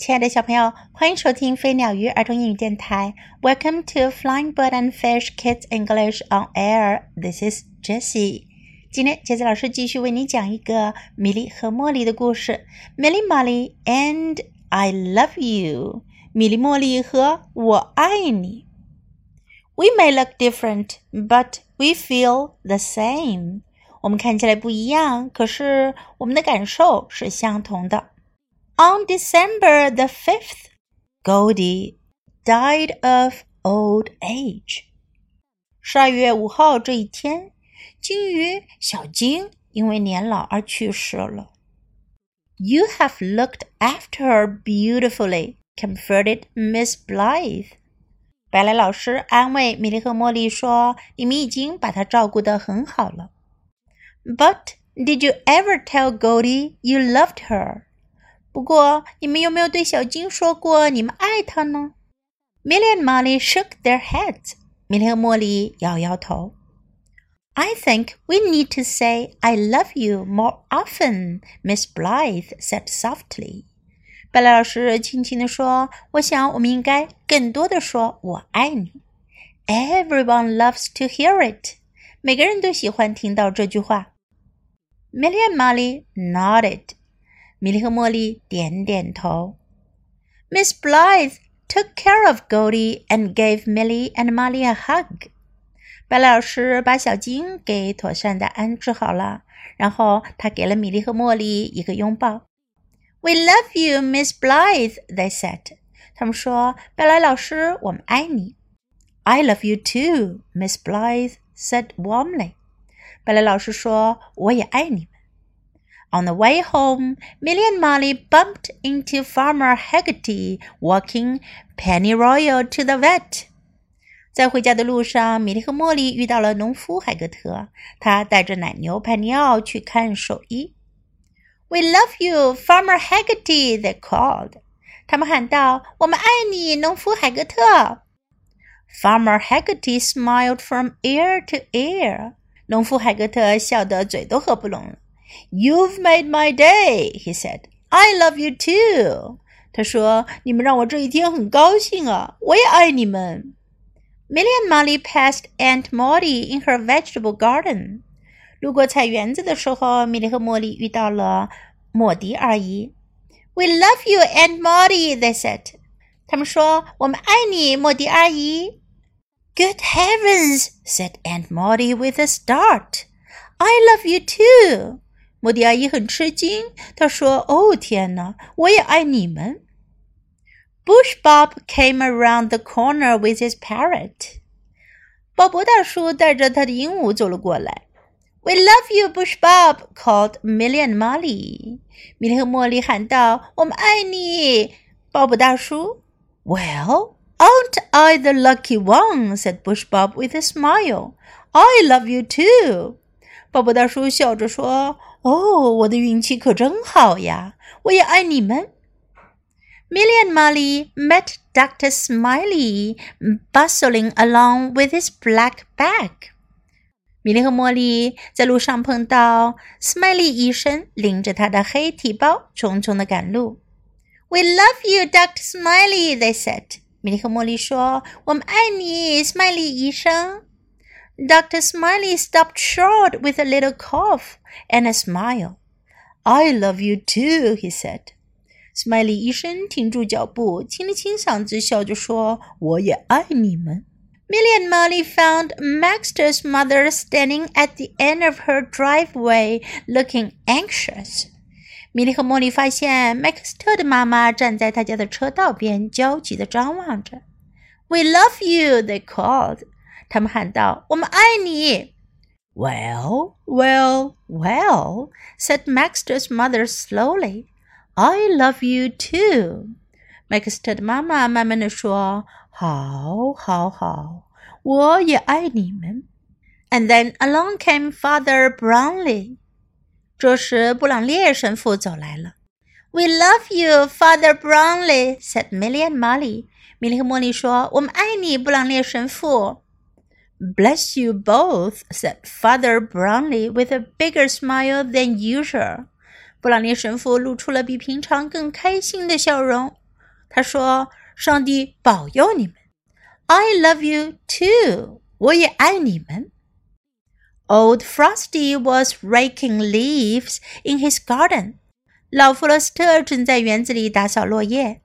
亲爱的小朋友，欢迎收听飞鸟鱼儿童英语电台。Welcome to Flying Bird and Fish Kids English on Air. This is Jessie. 今天杰子老师继续为你讲一个米莉和茉莉的故事。Milly Molly and I love you. 米莉、茉莉和我爱你。We may look different, but we feel the same. 我们看起来不一样，可是我们的感受是相同的。On December the 5th, Goldie died of old age. 十二月五号这一天，金鱼小金因为年老而去世了。You have looked after her beautifully, comforted Miss Blythe. 白莱老师安慰米莉和茉莉说：“你们已经把她照顾得很好了。” But did you ever tell Goldie you loved her? 不过，你们有没有对小金说过你们爱他呢？Milly and Molly shook their heads. heads。米莉和茉莉摇摇头。I think we need to say I love you more often, Miss Blythe said softly. 贝莱老师轻轻地说：“我想我们应该更多的说‘我爱你’。” Everyone loves to hear it. 每个人都喜欢听到这句话。Milly and Molly nodded. 米莉和茉莉点点头。Miss Blythe took care of Goldie and gave Milly and Molly a hug。白老师把小金给妥善的安置好了，然后他给了米莉和茉莉一个拥抱。We love you, Miss Blythe, they said。他们说：“贝莱老师，我们爱你。” I love you too, Miss Blythe said warmly。贝莱老师说：“我也爱你。” On the way home, Milly and Molly bumped into Farmer Hegarty walking Penny Royal to the vet. 在回家的路上，米莉和茉莉遇到了农夫海格特，他带着奶牛潘尼奥去看兽医。"We love you, Farmer Hegarty," they called. 他们喊道：“我们爱你，农夫海格特。” Farmer Hegarty smiled from ear to ear. 农夫海格特笑得嘴都合不拢了。You've made my day," he said. "I love you too." 他说：“你们让我这一天很高兴啊，我也爱你们。” Milly and Molly passed Aunt Maud in her vegetable garden. 路过菜园子的时候，米莉和茉莉遇到了莫迪阿姨。"We love you, Aunt Maud," they said. 他们说：“我们爱你，莫迪阿姨。” "Good heavens!" said Aunt Maud with a start. "I love you too." 莫迪阿姨很吃惊，她说：“哦，天哪，我也爱你们。” Bush Bob came around the corner with his parrot. 鲍勃大叔带着他的鹦鹉走了过来。We love you, Bush Bob! called Milly and Molly. 米莉和茉莉喊道：“我们爱你，鲍勃大叔。” Well, aren't I the lucky one? said Bush Bob with a smile. I love you too. 鲍勃大叔笑着说：“哦，我的运气可真好呀！我也爱你们。Milly and Molly met Dr. Smiley bustling along with his black bag. 米莉和茉莉在路上碰到 Smiley 医生，拎着他的黑提包，匆匆的赶路。We love you, Dr. Smiley, they said. 米莉和茉莉说：“我们爱你，Smiley 医生。” Dr. Smiley stopped short with a little cough and a smile. I love you too, he said. Smiley 医生停住脚步，清了清嗓子，笑着说：“我也爱你们。” Milly and Molly found Maxter's mother standing at the end of her driveway, looking anxious. 米莉和茉莉发现麦克斯特的妈妈站在他家的车道边，焦急地张望着。"We love you," they called. 他们喊道：“我们爱你。” Well, well, well, said Maxter's mother slowly. I love you too. Maxter 的妈妈慢慢地说：“好，好，好，我也爱你们。” And then along came Father Brownlee. 这时，布朗列神父走来了。We love you, Father Brownlee," said Milly and Molly. 米莉和茉莉说：“我们爱你，布朗列神父。” Bless you both, said Father Brownlee with a bigger smile than usual. 布朗尼神父露出了比平常更开心的笑容。 他说：“上帝保佑你们。” I love you too. 我也爱你们。Old Frosty was raking leaves in his garden. 老弗罗斯特正在园子里打扫落叶。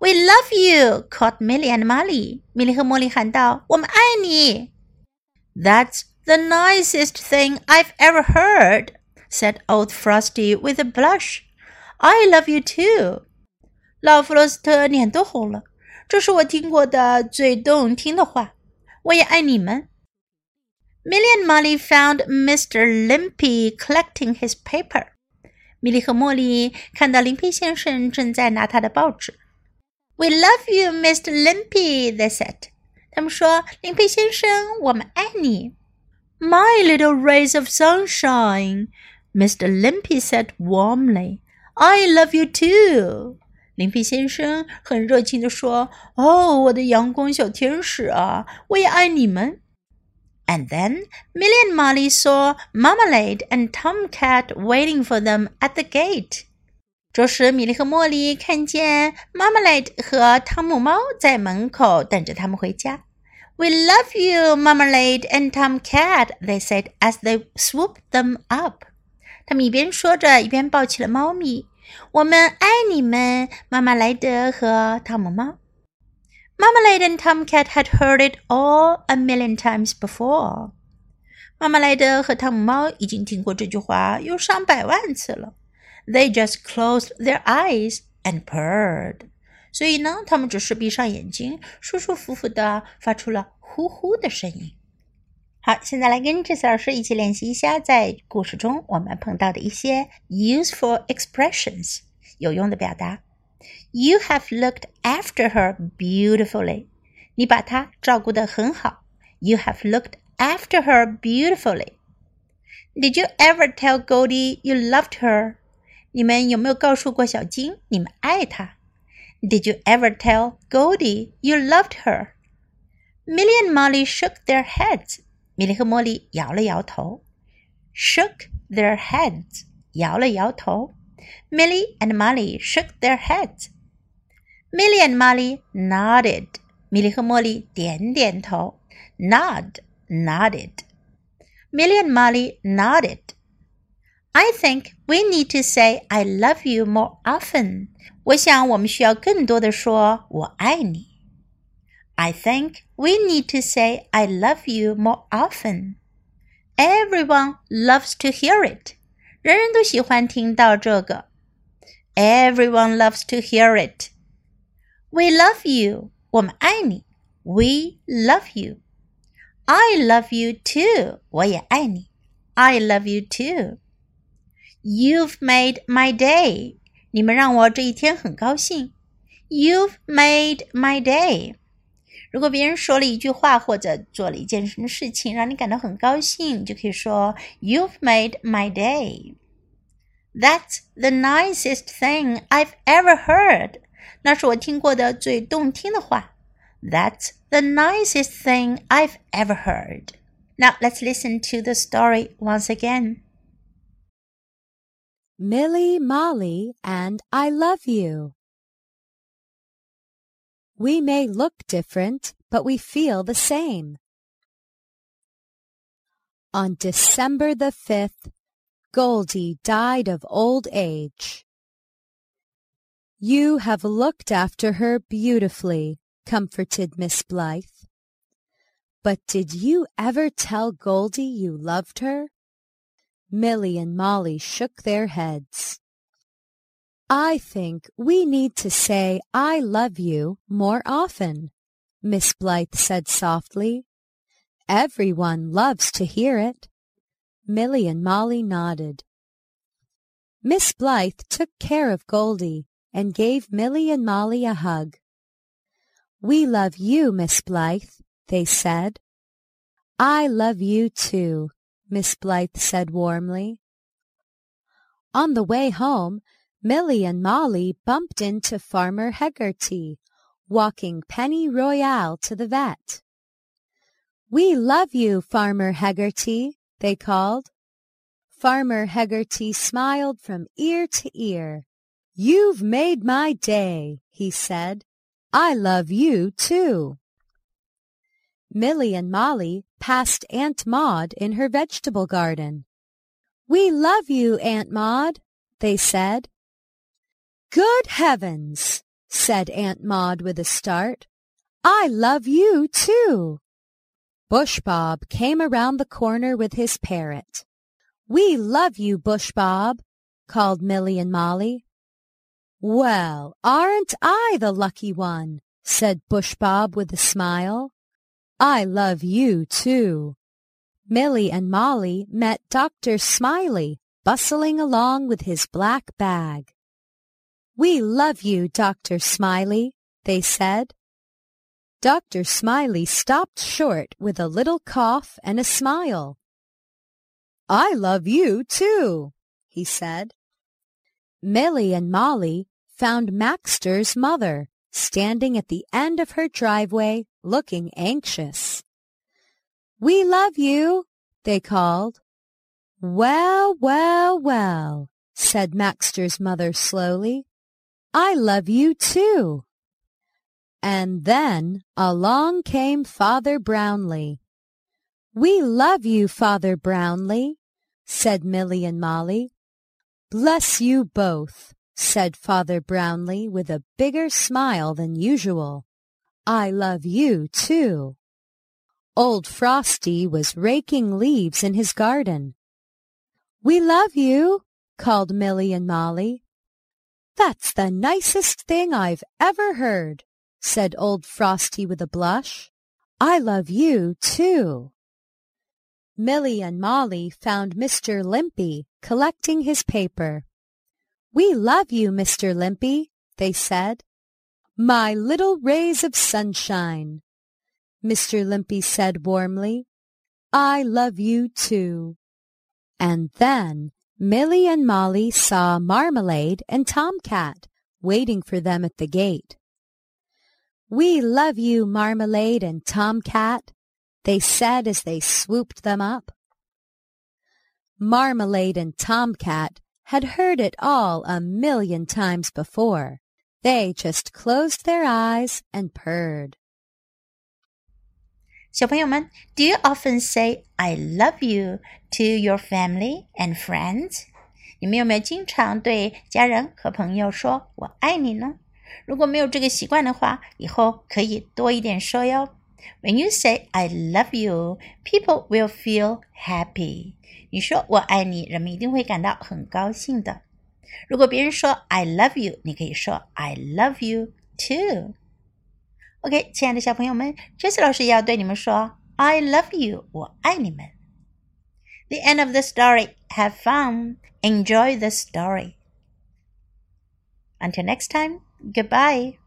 we love you! called Milly and Molly. 米莉和茉莉喊道：“我们爱你。” That's the nicest thing I've ever heard, said old Frosty with a blush. I love you too. 老弗罗斯特脸都红了，这是我听过的最动听的话。我也爱你们。Milly and Molly found Mr. Limpy collecting his paper. 米莉和茉莉看到林皮先生正在拿他的报纸。"We love you, Mr. Limpy," they said. 他们说：“林佩先生，我们爱你。” My little rays of sunshine, Mr. Limpy said warmly. I love you too. 林皮先生很热情地说：“哦，我的阳光小天使啊，我也爱你们。” And then Milly and Molly saw Marmalade and Tomcat waiting for them at the gate. 这时，米莉和茉莉看见 Marmalade 和汤姆猫在门口等着他们回家。We love you, Marmalade and Tomcat, they said as they swooped them up. 他们一边说着，一边抱起了猫咪。我们爱你们，妈妈莱德和汤姆猫。Marmalade and Tomcat had heard it all a million times before. 妈妈莱德和汤姆猫已经听过这句话有上百万次了。They just closed their eyes and purred。所以呢，他们只是闭上眼睛，舒舒服服的发出了呼呼的声音。好，现在来跟 Jessie 老师一起练习一下，在故事中我们碰到的一些 useful expressions have looked after her beautifully。你把她照顾得很好。You have looked after her beautifully. Did you ever tell Goldie you loved her? 你们有没有告诉过小金你们爱她？Did you ever tell Goldie you loved her? Milly and Molly shook their heads. 米莉和茉莉摇了摇头。Shook their heads. 摇了摇头。Milly and Molly shook their heads. Milly and Molly nodded. 米莉和茉莉点点头。Nod, nodded. Milly and Molly nodded. I think we need to say I love you more often. 我想我们需要更多的说我爱你。I think we need to say I love you more often. Everyone loves to hear it. 人人都喜欢听到这个。Everyone loves to hear it. We love you. 我们爱你。We love you. I love you too. 我也爱你。I love you too. You've made my day. 你们让我这一天很高兴。You've made my day. 如果别人说了一句话或者做了一件什么事情让你感到很高兴，你就可以说 "You've made my day." That's the nicest thing I've ever heard. 那是我听过的最动听的话。That's the nicest thing I've ever heard. Now let's listen to the story once again. Milly, Molly, and I love you. We may look different, but we feel the same. On December the 5th, Goldie died of old age. You have looked after her beautifully, comforted Miss Blythe. But did you ever tell Goldie you loved her? Milly and Molly shook their heads. I think we need to say I love you more often, Miss Blythe said softly. Everyone loves to hear it. Milly and Molly nodded. Miss Blythe took care of Goldie and gave Milly and Molly a hug. We love you, Miss Blythe, they said. I love you too, Miss Blythe said warmly. On the way home, Milly and Molly bumped into Farmer Hegarty, walking Penny Royale to the vet. We love you, Farmer Hegarty, they called. Farmer Hegarty smiled from ear to ear. You've made my day, he said. I love you too. Milly and Molly passed Aunt Maud in her vegetable garden. We love you, Aunt Maud, they said. Good heavens, said Aunt Maud with a start. I love you too. Bush Bob came around the corner with his parrot. We love you, Bush Bob, called Milly and Molly. Well, aren't I the lucky one? said Bush Bob with a smile. I love you too. Milly and Molly met Dr. Smiley bustling along with his black bag. We love you, Dr. Smiley, they said. Dr. Smiley stopped short with a little cough and a smile. I love you too, he said. Milly and Molly found Maxter's mother standing at the end of her driveway looking anxious. We love you, they called. Well, well, well, said Maxter's mother slowly. I love you too. And then along came Father Brownlee. We love you, Father Brownlee, said Milly and Molly. Bless you both, said Father Brownlee with a bigger smile than usual. I love you, too. Old Frosty was raking leaves in his garden. We love you, called Milly and Molly. That's the nicest thing I've ever heard, said old Frosty with a blush. I love you, too. Milly and Molly found Mr. Limpy collecting his paper. We love you, Mr. Limpy, they said. My little rays of sunshine, Mr. Limpy said warmly. I love you, too. And then Milly and Molly saw Marmalade and Tomcat waiting for them at the gate. We love you, Marmalade and Tomcat, they said as they swooped them up. Marmalade and Tomcat had heard it all a million times before. They just closed their eyes and purred. 小朋友们，Do you often say "I love you" to your family and friends？你们有没有经常对家人和朋友说“我爱你”呢？如果没有这个习惯的话，以后可以多一点说哟。 when you say I love you, people will feel happy. 你说我爱你，人们一定会感到很高兴的。如果别人说 I love you，你可以说 I love you too。OK，亲爱的小朋友们，Jessie 老师也要对你们说 I love you，我爱你们。The end of the story. Have fun. Enjoy the story. Until next time, goodbye.